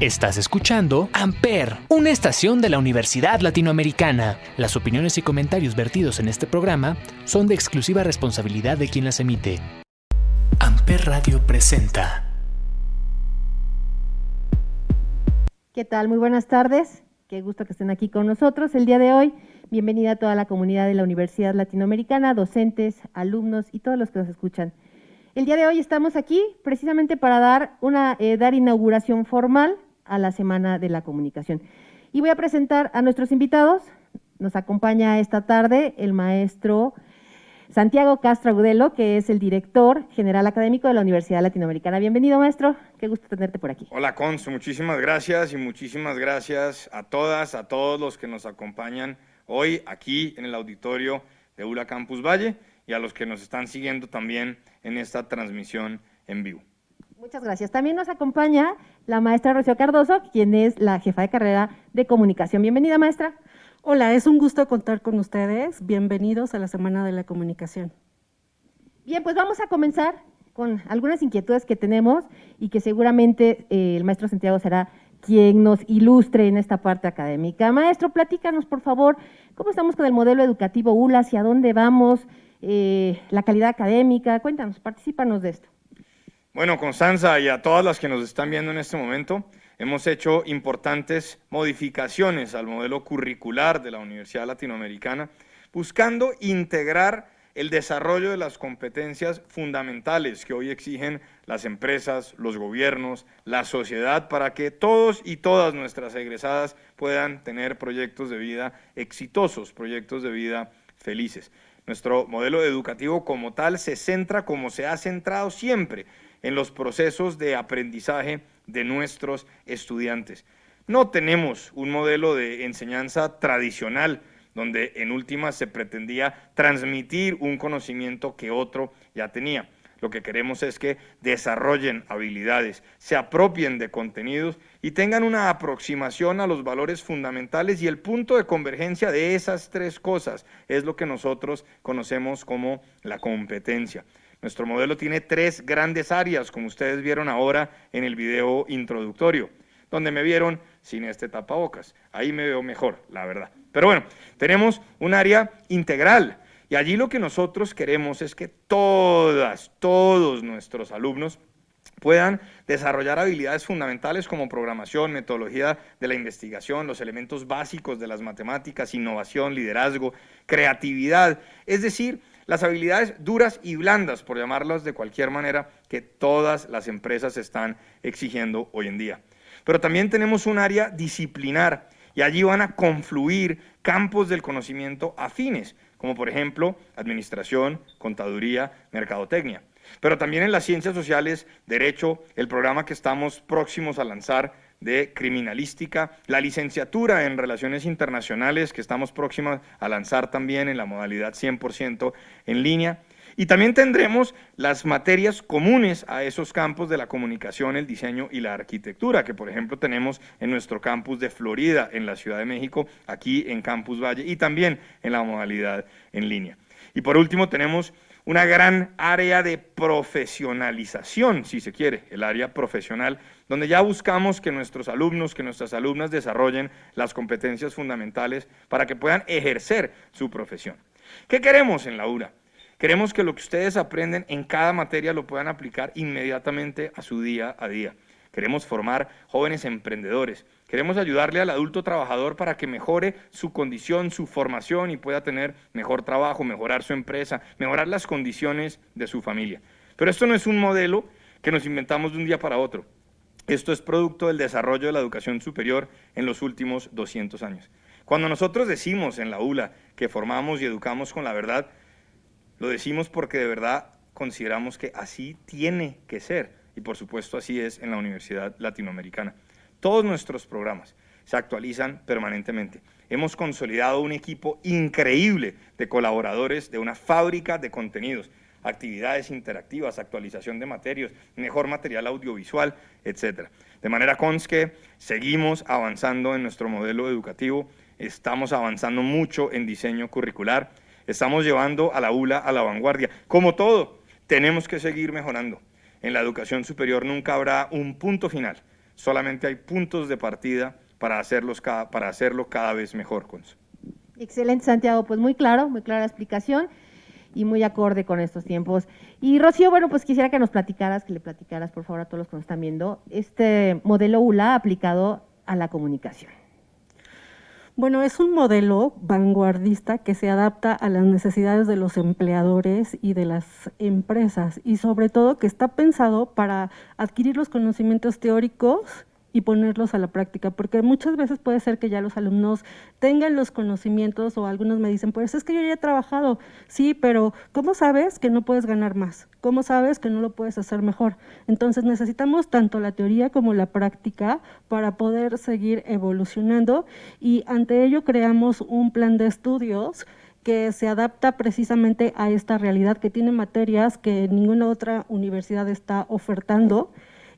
Estás escuchando Amper, una estación de la Universidad Latinoamericana. Las opiniones y comentarios vertidos en este programa son de exclusiva responsabilidad de quien las emite. Amper Radio presenta. ¿Qué tal? Muy buenas tardes. Qué gusto que estén aquí con nosotros el día de hoy. Bienvenida a toda la comunidad de la Universidad Latinoamericana, docentes, alumnos y todos los que nos escuchan. El día de hoy estamos aquí precisamente para dar una eh, dar inauguración formal a la Semana de la Comunicación. Y voy a presentar a nuestros invitados. Nos acompaña esta tarde el maestro Santiago Castro Agudelo, que es el director general académico de la Universidad Latinoamericana. Bienvenido, maestro. Qué gusto tenerte por aquí. Hola, Consu. Muchísimas gracias y muchísimas gracias a todas, a todos los que nos acompañan hoy aquí en el auditorio de ULA Campus Valle y a los que nos están siguiendo también en esta transmisión en vivo. Muchas gracias. También nos acompaña la maestra Rocío Cardoso, quien es la jefa de carrera de comunicación. Bienvenida, maestra. Hola, es un gusto contar con ustedes. Bienvenidos a la Semana de la Comunicación. Bien, pues vamos a comenzar con algunas inquietudes que tenemos y que seguramente eh, el maestro Santiago será quien nos ilustre en esta parte académica. Maestro, platícanos, por favor, cómo estamos con el modelo educativo ULA, hacia dónde vamos, eh, la calidad académica. Cuéntanos, particípanos de esto. Bueno, Constanza y a todas las que nos están viendo en este momento, hemos hecho importantes modificaciones al modelo curricular de la Universidad Latinoamericana, buscando integrar el desarrollo de las competencias fundamentales que hoy exigen las empresas, los gobiernos, la sociedad, para que todos y todas nuestras egresadas puedan tener proyectos de vida exitosos, proyectos de vida felices. Nuestro modelo educativo como tal se centra como se ha centrado siempre en los procesos de aprendizaje de nuestros estudiantes. No tenemos un modelo de enseñanza tradicional donde en última se pretendía transmitir un conocimiento que otro ya tenía. Lo que queremos es que desarrollen habilidades, se apropien de contenidos y tengan una aproximación a los valores fundamentales y el punto de convergencia de esas tres cosas es lo que nosotros conocemos como la competencia. Nuestro modelo tiene tres grandes áreas, como ustedes vieron ahora en el video introductorio, donde me vieron sin este tapabocas. Ahí me veo mejor, la verdad. Pero bueno, tenemos un área integral. Y allí lo que nosotros queremos es que todas, todos nuestros alumnos puedan desarrollar habilidades fundamentales como programación, metodología de la investigación, los elementos básicos de las matemáticas, innovación, liderazgo, creatividad, es decir, las habilidades duras y blandas, por llamarlas de cualquier manera, que todas las empresas están exigiendo hoy en día. Pero también tenemos un área disciplinar y allí van a confluir campos del conocimiento afines, como por ejemplo administración, contaduría, mercadotecnia. Pero también en las ciencias sociales, derecho, el programa que estamos próximos a lanzar de criminalística, la licenciatura en relaciones internacionales que estamos próximos a lanzar también en la modalidad 100% en línea. Y también tendremos las materias comunes a esos campos de la comunicación, el diseño y la arquitectura, que por ejemplo tenemos en nuestro campus de Florida, en la Ciudad de México, aquí en Campus Valle, y también en la modalidad en línea. Y por último tenemos una gran área de profesionalización, si se quiere, el área profesional, donde ya buscamos que nuestros alumnos, que nuestras alumnas desarrollen las competencias fundamentales para que puedan ejercer su profesión. ¿Qué queremos en la URA? Queremos que lo que ustedes aprenden en cada materia lo puedan aplicar inmediatamente a su día a día. Queremos formar jóvenes emprendedores. Queremos ayudarle al adulto trabajador para que mejore su condición, su formación y pueda tener mejor trabajo, mejorar su empresa, mejorar las condiciones de su familia. Pero esto no es un modelo que nos inventamos de un día para otro. Esto es producto del desarrollo de la educación superior en los últimos 200 años. Cuando nosotros decimos en la ULA que formamos y educamos con la verdad, lo decimos porque de verdad consideramos que así tiene que ser y por supuesto así es en la Universidad Latinoamericana. Todos nuestros programas se actualizan permanentemente. Hemos consolidado un equipo increíble de colaboradores de una fábrica de contenidos, actividades interactivas, actualización de materias, mejor material audiovisual, etc. De manera que seguimos avanzando en nuestro modelo educativo, estamos avanzando mucho en diseño curricular, estamos llevando a la ULA a la vanguardia. Como todo, tenemos que seguir mejorando. En la educación superior nunca habrá un punto final solamente hay puntos de partida para, hacerlos para hacerlo cada vez mejor. Excelente, Santiago, pues muy claro, muy clara explicación y muy acorde con estos tiempos. Y Rocío, bueno, pues quisiera que nos platicaras, que le platicaras por favor a todos los que nos están viendo, este modelo ULA aplicado a la comunicación. Bueno, es un modelo vanguardista que se adapta a las necesidades de los empleadores y de las empresas y sobre todo que está pensado para adquirir los conocimientos teóricos y ponerlos a la práctica, porque muchas veces puede ser que ya los alumnos tengan los conocimientos o algunos me dicen, pues es que yo ya he trabajado, sí, pero ¿cómo sabes que no puedes ganar más? ¿Cómo sabes que no lo puedes hacer mejor? Entonces necesitamos tanto la teoría como la práctica para poder seguir evolucionando y ante ello creamos un plan de estudios que se adapta precisamente a esta realidad, que tiene materias que ninguna otra universidad está ofertando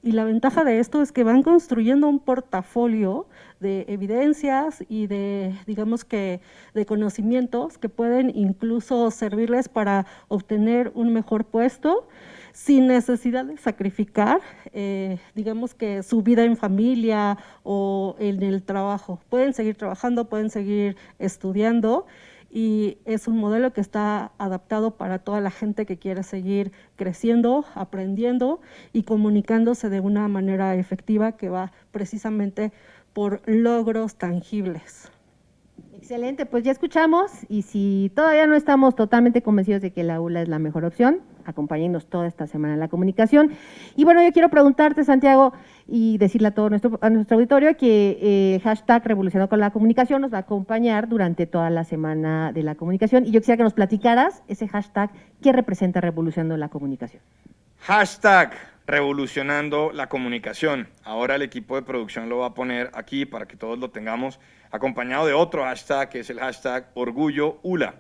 y la ventaja de esto es que van construyendo un portafolio de evidencias y de, digamos que, de conocimientos que pueden incluso servirles para obtener un mejor puesto sin necesidad de sacrificar, eh, digamos que su vida en familia o en el trabajo. Pueden seguir trabajando, pueden seguir estudiando y es un modelo que está adaptado para toda la gente que quiere seguir creciendo, aprendiendo y comunicándose de una manera efectiva que va precisamente por logros tangibles. Excelente, pues ya escuchamos y si todavía no estamos totalmente convencidos de que la ULA es la mejor opción, acompáñenos toda esta semana en la comunicación. Y bueno, yo quiero preguntarte, Santiago, y decirle a todo nuestro, a nuestro auditorio que eh, hashtag Revolucionado con la Comunicación nos va a acompañar durante toda la semana de la comunicación. Y yo quisiera que nos platicaras ese hashtag, ¿qué representa Revolucionando la Comunicación? Hashtag revolucionando la comunicación. Ahora el equipo de producción lo va a poner aquí para que todos lo tengamos acompañado de otro hashtag que es el hashtag Orgullo ULA.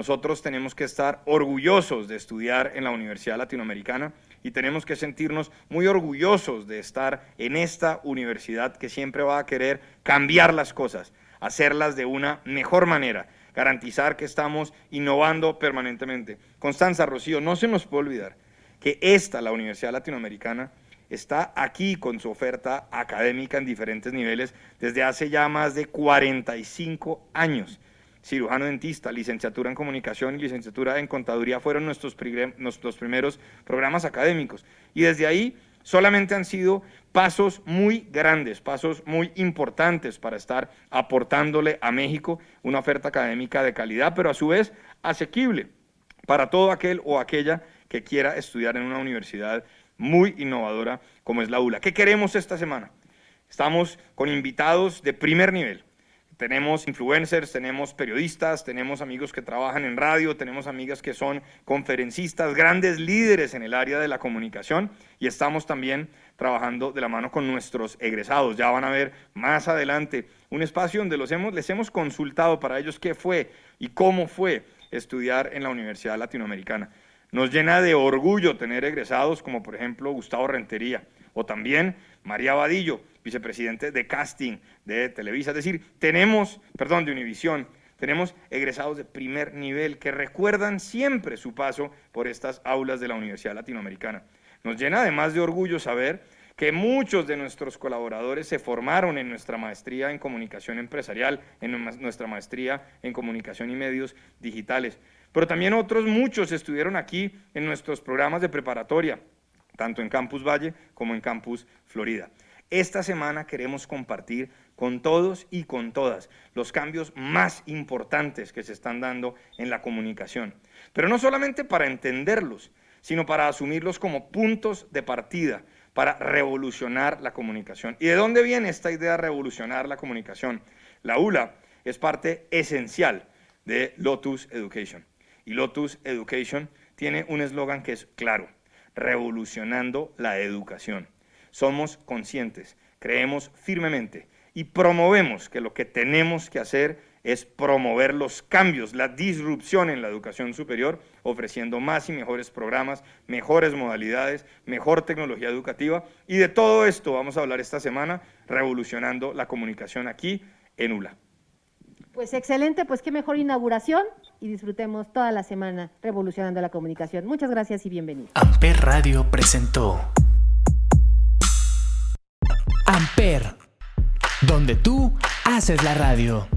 Nosotros tenemos que estar orgullosos de estudiar en la Universidad Latinoamericana y tenemos que sentirnos muy orgullosos de estar en esta universidad que siempre va a querer cambiar las cosas, hacerlas de una mejor manera, garantizar que estamos innovando permanentemente. Constanza Rocío, no se nos puede olvidar que esta, la Universidad Latinoamericana, está aquí con su oferta académica en diferentes niveles desde hace ya más de 45 años. Cirujano dentista, licenciatura en comunicación y licenciatura en contaduría fueron nuestros, nuestros primeros programas académicos. Y desde ahí solamente han sido pasos muy grandes, pasos muy importantes para estar aportándole a México una oferta académica de calidad, pero a su vez asequible para todo aquel o aquella que quiera estudiar en una universidad muy innovadora como es la ULA. ¿Qué queremos esta semana? Estamos con invitados de primer nivel. Tenemos influencers, tenemos periodistas, tenemos amigos que trabajan en radio, tenemos amigas que son conferencistas, grandes líderes en el área de la comunicación y estamos también trabajando de la mano con nuestros egresados. Ya van a ver más adelante un espacio donde los hemos, les hemos consultado para ellos qué fue y cómo fue estudiar en la Universidad Latinoamericana. Nos llena de orgullo tener egresados como por ejemplo Gustavo Rentería o también María Vadillo, vicepresidente de casting de Televisa. Es decir, tenemos, perdón, de Univisión, tenemos egresados de primer nivel que recuerdan siempre su paso por estas aulas de la Universidad Latinoamericana. Nos llena además de orgullo saber que muchos de nuestros colaboradores se formaron en nuestra maestría en comunicación empresarial, en nuestra maestría en comunicación y medios digitales. Pero también otros muchos estuvieron aquí en nuestros programas de preparatoria, tanto en Campus Valle como en Campus Florida. Esta semana queremos compartir con todos y con todas los cambios más importantes que se están dando en la comunicación. Pero no solamente para entenderlos, sino para asumirlos como puntos de partida para revolucionar la comunicación. ¿Y de dónde viene esta idea de revolucionar la comunicación? La ULA es parte esencial de Lotus Education. Y Lotus Education tiene un eslogan que es claro, revolucionando la educación. Somos conscientes, creemos firmemente y promovemos que lo que tenemos que hacer es promover los cambios, la disrupción en la educación superior, ofreciendo más y mejores programas, mejores modalidades, mejor tecnología educativa. Y de todo esto vamos a hablar esta semana, revolucionando la comunicación aquí en ULA. Pues excelente, pues qué mejor inauguración y disfrutemos toda la semana revolucionando la comunicación. Muchas gracias y bienvenidos. Amper Radio presentó Amper, donde tú haces la radio.